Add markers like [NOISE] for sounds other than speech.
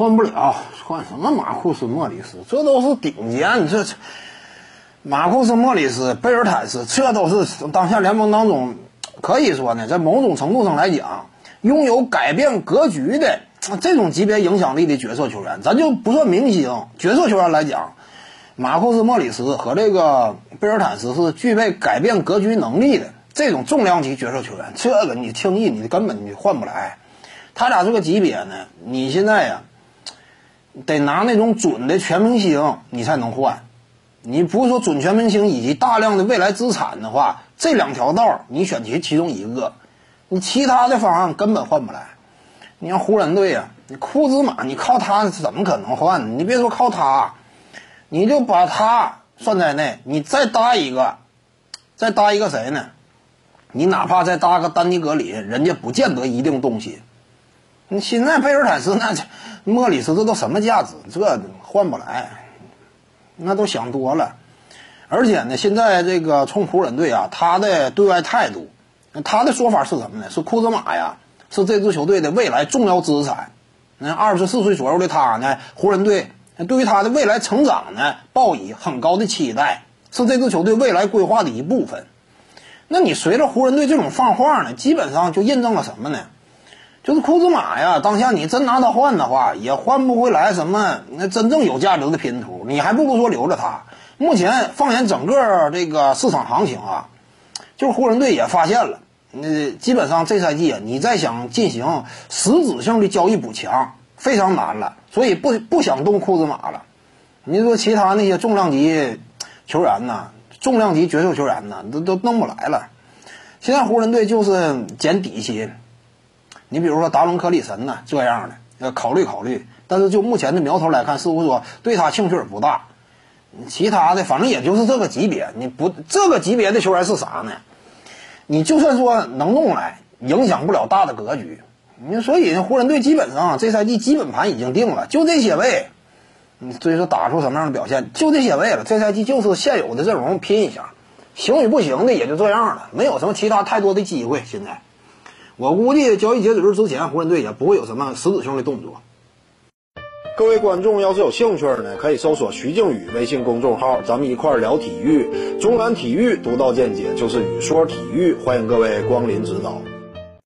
换不了，换什么马库斯、莫里斯？这都是顶尖，这马库斯、莫里斯、贝尔坦斯，这都是当下联盟当中可以说呢，在某种程度上来讲，拥有改变格局的这种级别影响力的角色球员。咱就不算明星，角色球员来讲，马库斯、莫里斯和这个贝尔坦斯是具备改变格局能力的这种重量级角色球员。这个你轻易你根本你换不来。他俩这个级别呢，你现在呀。得拿那种准的全明星，你才能换。你不是说准全明星以及大量的未来资产的话，这两条道你选其其中一个，你其他的方案根本换不来。你像湖人队呀，你库兹马，你靠他怎么可能换？你别说靠他，你就把他算在内，你再搭一个，再搭一个谁呢？你哪怕再搭个丹尼格林，人家不见得一定动心。你现在贝尔坦斯 [LAUGHS] 那这莫里斯这都什么价值？这换不来，那都想多了。而且呢，现在这个冲湖人队啊，他的对外态度，他的说法是什么呢？是库兹马呀，是这支球队的未来重要资产。那二十四岁左右的他呢，湖人队对于他的未来成长呢，抱以很高的期待，是这支球队未来规划的一部分。那你随着湖人队这种放话呢，基本上就印证了什么呢？就是库兹马呀，当下你真拿他换的话，也换不回来什么那真正有价值的拼图。你还不如说留着他。目前放眼整个这个市场行情啊，就是湖人队也发现了，那基本上这赛季啊，你再想进行实质性的交易补强，非常难了。所以不不想动库兹马了。你说其他那些重量级球员呢，重量级角色球员呢，都都弄不来了。现在湖人队就是捡底薪。你比如说达伦·克里神呢，这样的要考虑考虑，但是就目前的苗头来看，似乎说对他兴趣不大。其他的反正也就是这个级别，你不这个级别的球员是啥呢？你就算说能弄来，影响不了大的格局。你所以湖人队基本上这赛季基本盘已经定了，就这些位。你所以说打出什么样的表现，就这些位了。这赛季就是现有的阵容拼一下，行与不行的也就这样了，没有什么其他太多的机会。现在。我估计交易截止日之前，湖人队也不会有什么实质性的动作。各位观众要是有兴趣呢，可以搜索徐静宇微信公众号，咱们一块聊体育。中南体育独到见解就是语说体育，欢迎各位光临指导。